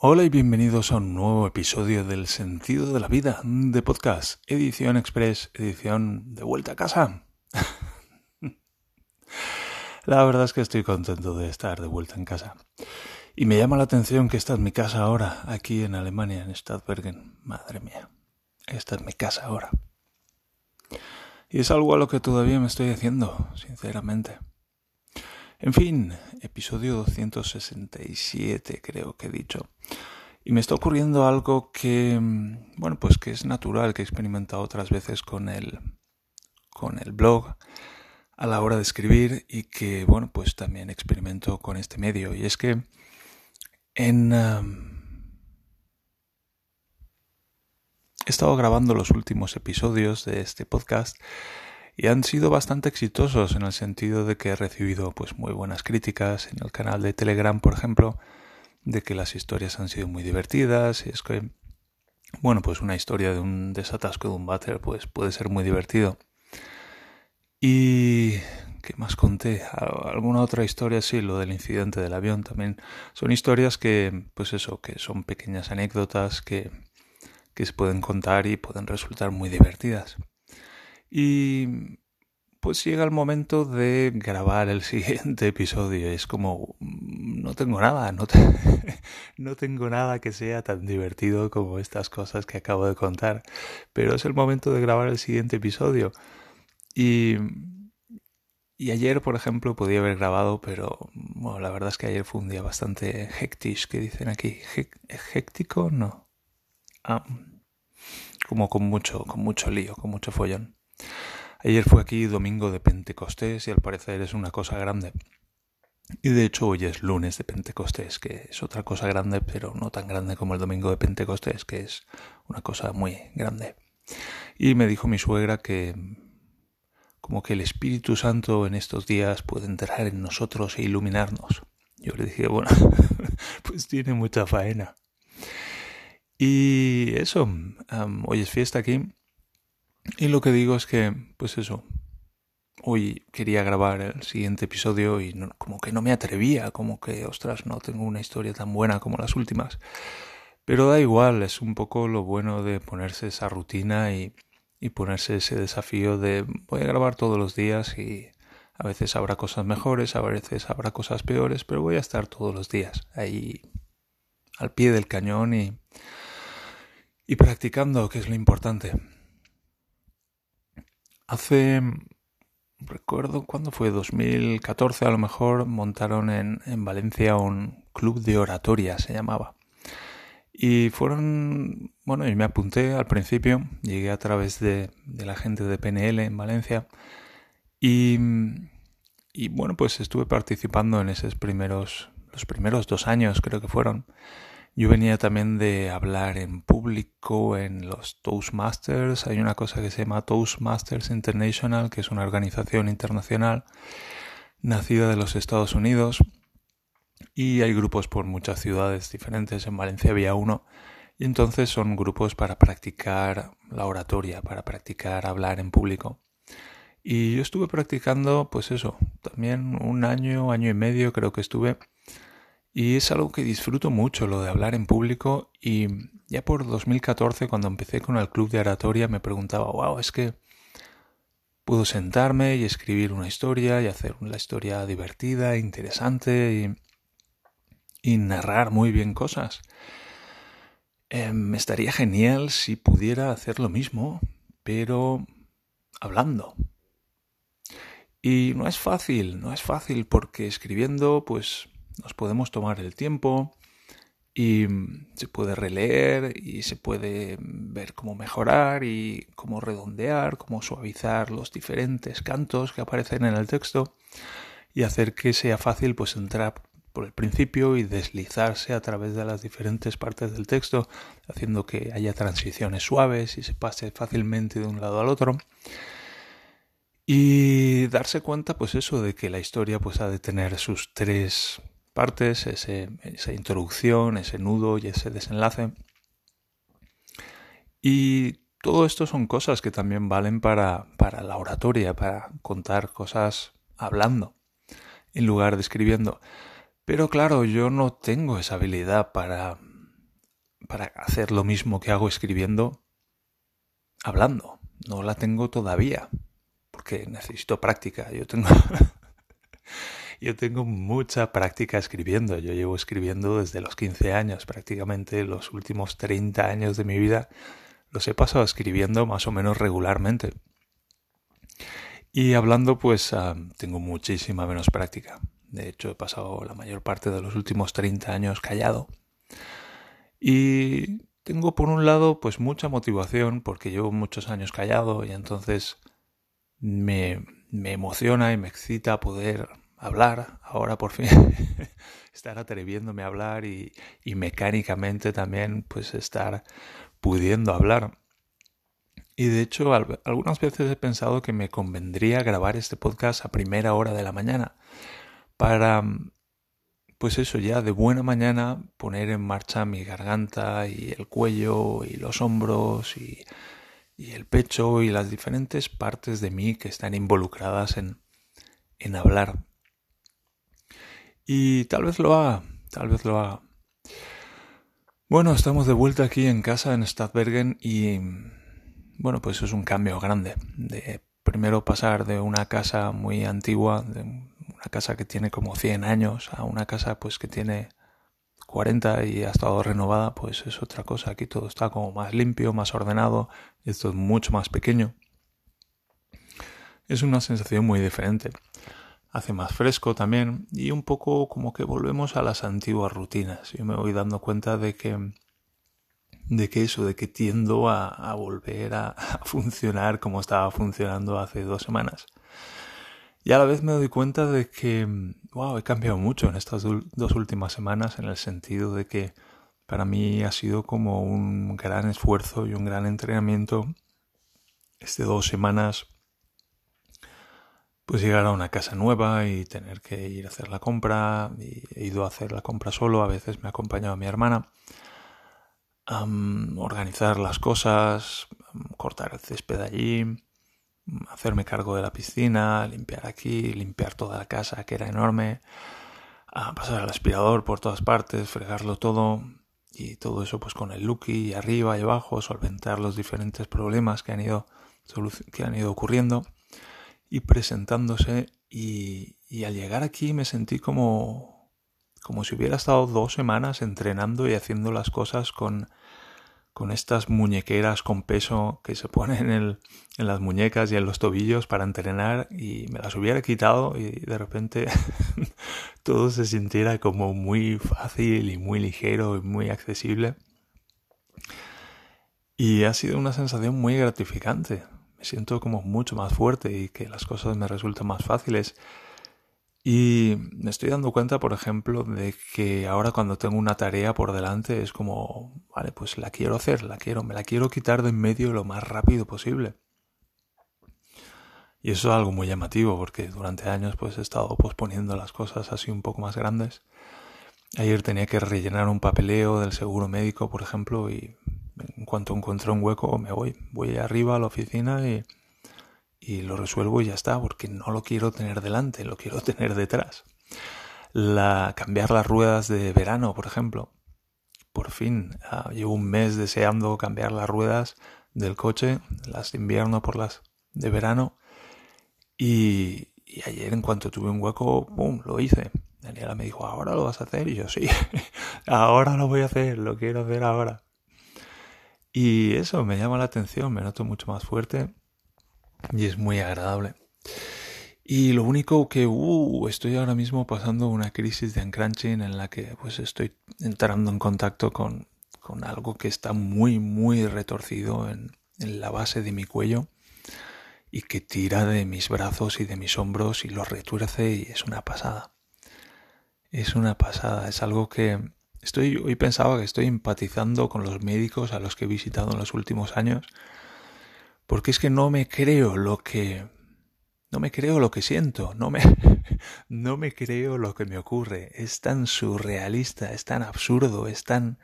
Hola y bienvenidos a un nuevo episodio del Sentido de la Vida de Podcast, edición express, edición de vuelta a casa. la verdad es que estoy contento de estar de vuelta en casa. Y me llama la atención que esta es mi casa ahora, aquí en Alemania, en Stadtbergen. Madre mía, esta es mi casa ahora. Y es algo a lo que todavía me estoy haciendo, sinceramente. En fin, episodio 267 creo que he dicho. Y me está ocurriendo algo que, mm, bueno, pues que es natural, que he experimentado otras veces con el, con el blog a la hora de escribir y que, bueno, pues también experimento con este medio. Y es que en... he estado grabando los últimos episodios de este podcast y han sido bastante exitosos en el sentido de que he recibido pues muy buenas críticas en el canal de Telegram, por ejemplo, de que las historias han sido muy divertidas y es que bueno, pues una historia de un desatasco de un váter pues puede ser muy divertido. Y ¿qué más conté? Alguna otra historia, sí, lo del incidente del avión también. Son historias que, pues eso, que son pequeñas anécdotas que, que se pueden contar y pueden resultar muy divertidas. Y pues llega el momento de grabar el siguiente episodio. Es como, mm, no tengo nada, no, no tengo nada que sea tan divertido como estas cosas que acabo de contar. Pero es el momento de grabar el siguiente episodio. Y, y ayer, por ejemplo, podía haber grabado, pero bueno, la verdad es que ayer fue un día bastante hectish, que dicen aquí. ¿Hectico? No. Ah, como con mucho, con mucho lío, con mucho follón. Ayer fue aquí domingo de Pentecostés y al parecer es una cosa grande. Y de hecho hoy es lunes de Pentecostés, que es otra cosa grande, pero no tan grande como el domingo de Pentecostés, que es una cosa muy grande. Y me dijo mi suegra que como que el Espíritu Santo en estos días puede entrar en nosotros e iluminarnos. Yo le dije, bueno, pues tiene mucha faena. Y eso, hoy es fiesta aquí y lo que digo es que, pues eso, hoy quería grabar el siguiente episodio y como que no me atrevía, como que, ostras, no tengo una historia tan buena como las últimas. Pero da igual, es un poco lo bueno de ponerse esa rutina y, y ponerse ese desafío de voy a grabar todos los días y a veces habrá cosas mejores, a veces habrá cosas peores, pero voy a estar todos los días ahí al pie del cañón y, y practicando, que es lo importante. Hace, recuerdo cuándo fue, 2014 a lo mejor, montaron en, en Valencia un club de oratoria, se llamaba. Y fueron, bueno, y me apunté al principio, llegué a través de, de la gente de PNL en Valencia y, y, bueno, pues estuve participando en esos primeros, los primeros dos años creo que fueron. Yo venía también de hablar en público en los Toastmasters. Hay una cosa que se llama Toastmasters International, que es una organización internacional nacida de los Estados Unidos. Y hay grupos por muchas ciudades diferentes. En Valencia había uno. Y entonces son grupos para practicar la oratoria, para practicar hablar en público. Y yo estuve practicando, pues eso, también un año, año y medio creo que estuve y es algo que disfruto mucho, lo de hablar en público. Y ya por 2014, cuando empecé con el club de oratoria, me preguntaba, wow, es que puedo sentarme y escribir una historia y hacer una historia divertida, interesante y, narrar muy bien cosas. Eh, me estaría genial si pudiera hacer lo mismo, pero hablando. Y no es fácil, no es fácil porque escribiendo, pues nos podemos tomar el tiempo y se puede releer y se puede ver cómo mejorar y cómo redondear, cómo suavizar los diferentes cantos que aparecen en el texto y hacer que sea fácil pues entrar por el principio y deslizarse a través de las diferentes partes del texto, haciendo que haya transiciones suaves y se pase fácilmente de un lado al otro. Y darse cuenta, pues eso, de que la historia pues ha de tener sus tres partes, esa introducción, ese nudo y ese desenlace. Y todo esto son cosas que también valen para, para la oratoria, para contar cosas hablando en lugar de escribiendo. Pero claro, yo no tengo esa habilidad para, para hacer lo mismo que hago escribiendo hablando. No la tengo todavía porque necesito práctica. Yo tengo yo tengo mucha práctica escribiendo. Yo llevo escribiendo desde los 15 años, prácticamente los últimos 30 años de mi vida los he pasado escribiendo más o menos regularmente. Y hablando, pues ah, tengo muchísima menos práctica. De hecho, he pasado la mayor parte de los últimos 30 años callado. Y tengo por un lado, pues mucha motivación, porque llevo muchos años callado y entonces me, me emociona y me excita poder hablar ahora por fin. estar atreviéndome a hablar y, y mecánicamente también, pues estar pudiendo hablar. Y de hecho, algunas veces he pensado que me convendría grabar este podcast a primera hora de la mañana para, pues eso, ya de buena mañana poner en marcha mi garganta y el cuello y los hombros y, y el pecho y las diferentes partes de mí que están involucradas en, en hablar. Y tal vez lo haga, tal vez lo haga. Bueno, estamos de vuelta aquí en casa en Stadbergen y bueno, pues es un cambio grande de primero pasar de una casa muy antigua, de una casa que tiene como 100 años a una casa pues que tiene 40 y ha estado renovada, pues es otra cosa. Aquí todo está como más limpio, más ordenado, esto es mucho más pequeño. Es una sensación muy diferente hace más fresco también y un poco como que volvemos a las antiguas rutinas. Yo me voy dando cuenta de que de que eso, de que tiendo a, volver a, funcionar como estaba funcionando hace dos semanas. Y a la vez me doy cuenta de que, wow, he cambiado mucho en estas dos últimas semanas en el sentido de que para mí ha sido como un gran esfuerzo y un gran entrenamiento este dos semanas pues llegar a una casa nueva y tener que ir a hacer la compra. Y he ido a hacer la compra solo, a veces me ha acompañado mi hermana. organizar las cosas, cortar el césped allí, hacerme cargo de la piscina, limpiar aquí, limpiar toda la casa que era enorme, a pasar el aspirador por todas partes, fregarlo todo y todo eso pues con el Lucky arriba y abajo, solventar los diferentes problemas que han ido, que han ido ocurriendo y presentándose y, al llegar aquí me sentí como, como si hubiera estado dos semanas entrenando y haciendo las cosas con, con estas muñequeras con peso que se ponen en, en las muñecas y en los tobillos para entrenar y me las hubiera quitado y de repente todo se sintiera como muy fácil y muy ligero y muy accesible. Y ha sido una sensación muy gratificante me siento como mucho más fuerte y que las cosas me resultan más fáciles. Y me estoy dando cuenta, por ejemplo, de que ahora cuando tengo una tarea por delante es como, vale, pues la quiero hacer, la quiero, me la quiero quitar de en medio lo más rápido posible. Y eso es algo muy llamativo porque durante años pues he estado posponiendo las cosas así un poco más grandes. Ayer tenía que rellenar un papeleo del seguro médico, por ejemplo, y cuanto encuentro un hueco me voy, voy arriba a la oficina y, y lo resuelvo y ya está, porque no lo quiero tener delante, lo quiero tener detrás. La, cambiar las ruedas de verano, por ejemplo. Por fin, ah, llevo un mes deseando cambiar las ruedas del coche, las de invierno por las de verano. Y, y ayer en cuanto tuve un hueco, ¡pum!, lo hice. Daniela me dijo, ¿ahora lo vas a hacer? Y yo, sí, ahora lo voy a hacer, lo quiero hacer ahora. Y eso me llama la atención, me noto mucho más fuerte y es muy agradable. Y lo único que uh, estoy ahora mismo pasando una crisis de uncrunching en la que pues estoy entrando en contacto con, con algo que está muy muy retorcido en, en la base de mi cuello y que tira de mis brazos y de mis hombros y los retuerce y es una pasada. Es una pasada, es algo que Estoy, hoy pensaba que estoy empatizando con los médicos a los que he visitado en los últimos años, porque es que no me creo lo que no me creo lo que siento, no me no me creo lo que me ocurre, es tan surrealista, es tan absurdo, es tan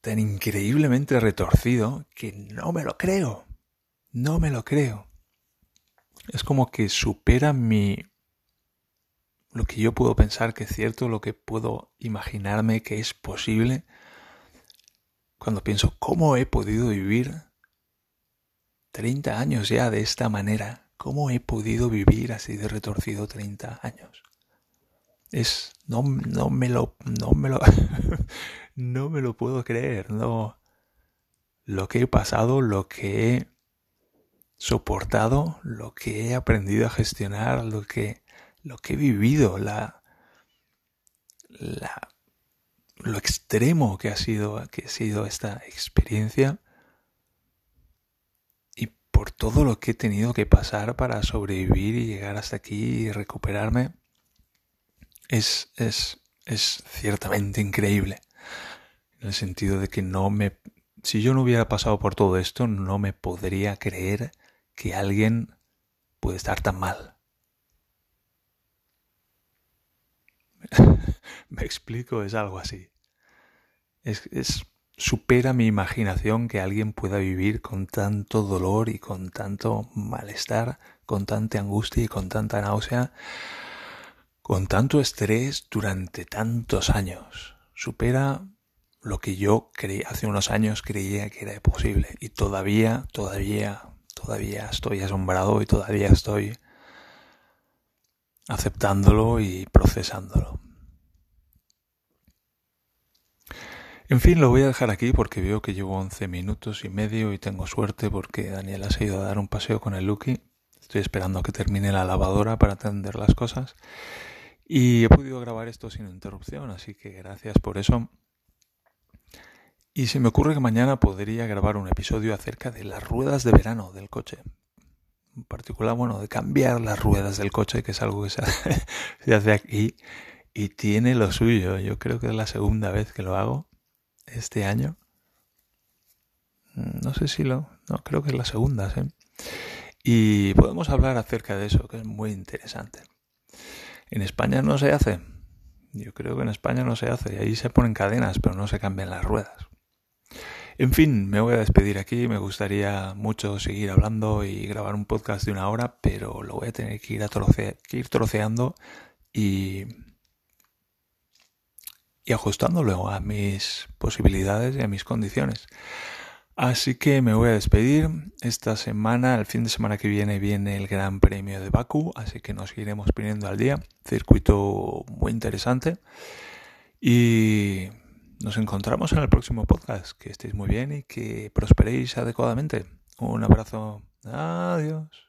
tan increíblemente retorcido que no me lo creo. No me lo creo. Es como que supera mi lo que yo puedo pensar que es cierto, lo que puedo imaginarme que es posible, cuando pienso cómo he podido vivir 30 años ya de esta manera. ¿Cómo he podido vivir así de retorcido 30 años? Es no, no me lo no me lo no me lo puedo creer, no lo que he pasado, lo que he soportado, lo que he aprendido a gestionar, lo que lo que he vivido, la la lo extremo que ha sido que ha sido esta experiencia y por todo lo que he tenido que pasar para sobrevivir y llegar hasta aquí y recuperarme es es es ciertamente increíble. En el sentido de que no me si yo no hubiera pasado por todo esto no me podría creer que alguien puede estar tan mal Me explico, es algo así. Es, supera mi imaginación que alguien pueda vivir con tanto dolor y con tanto malestar, con tanta angustia y con tanta náusea, con tanto estrés durante tantos años. Supera lo que yo creí, hace unos años creía que era posible y todavía, todavía, todavía estoy asombrado y todavía estoy aceptándolo y procesándolo. En fin, lo voy a dejar aquí porque veo que llevo 11 minutos y medio y tengo suerte porque Daniela ha ido a dar un paseo con el Lucky. Estoy esperando a que termine la lavadora para atender las cosas. Y he podido grabar esto sin interrupción, así que gracias por eso. Y se me ocurre que mañana podría grabar un episodio acerca de las ruedas de verano del coche en particular, bueno, de cambiar las ruedas del coche, que es algo que se hace, aquí y tiene lo suyo. Yo creo que es la segunda vez que lo hago este año. No sé si lo... No, creo que es la segunda, ¿sí? Y podemos hablar acerca de eso, que es muy interesante. En España no se hace. Yo creo que en España no se hace. Y ahí se ponen cadenas, pero no se cambian las ruedas. En fin, me voy a despedir aquí. Me gustaría mucho seguir hablando y grabar un podcast de una hora, pero lo voy a tener que ir, a ir troceando y, y ajustándolo a mis posibilidades y a mis condiciones. Así que me voy a despedir. Esta semana, el fin de semana que viene, viene el Gran Premio de Baku, así que nos iremos poniendo al día. Circuito muy interesante. Y nos encontramos en el próximo podcast. Que estéis muy bien y que prosperéis adecuadamente. Un abrazo. Adiós.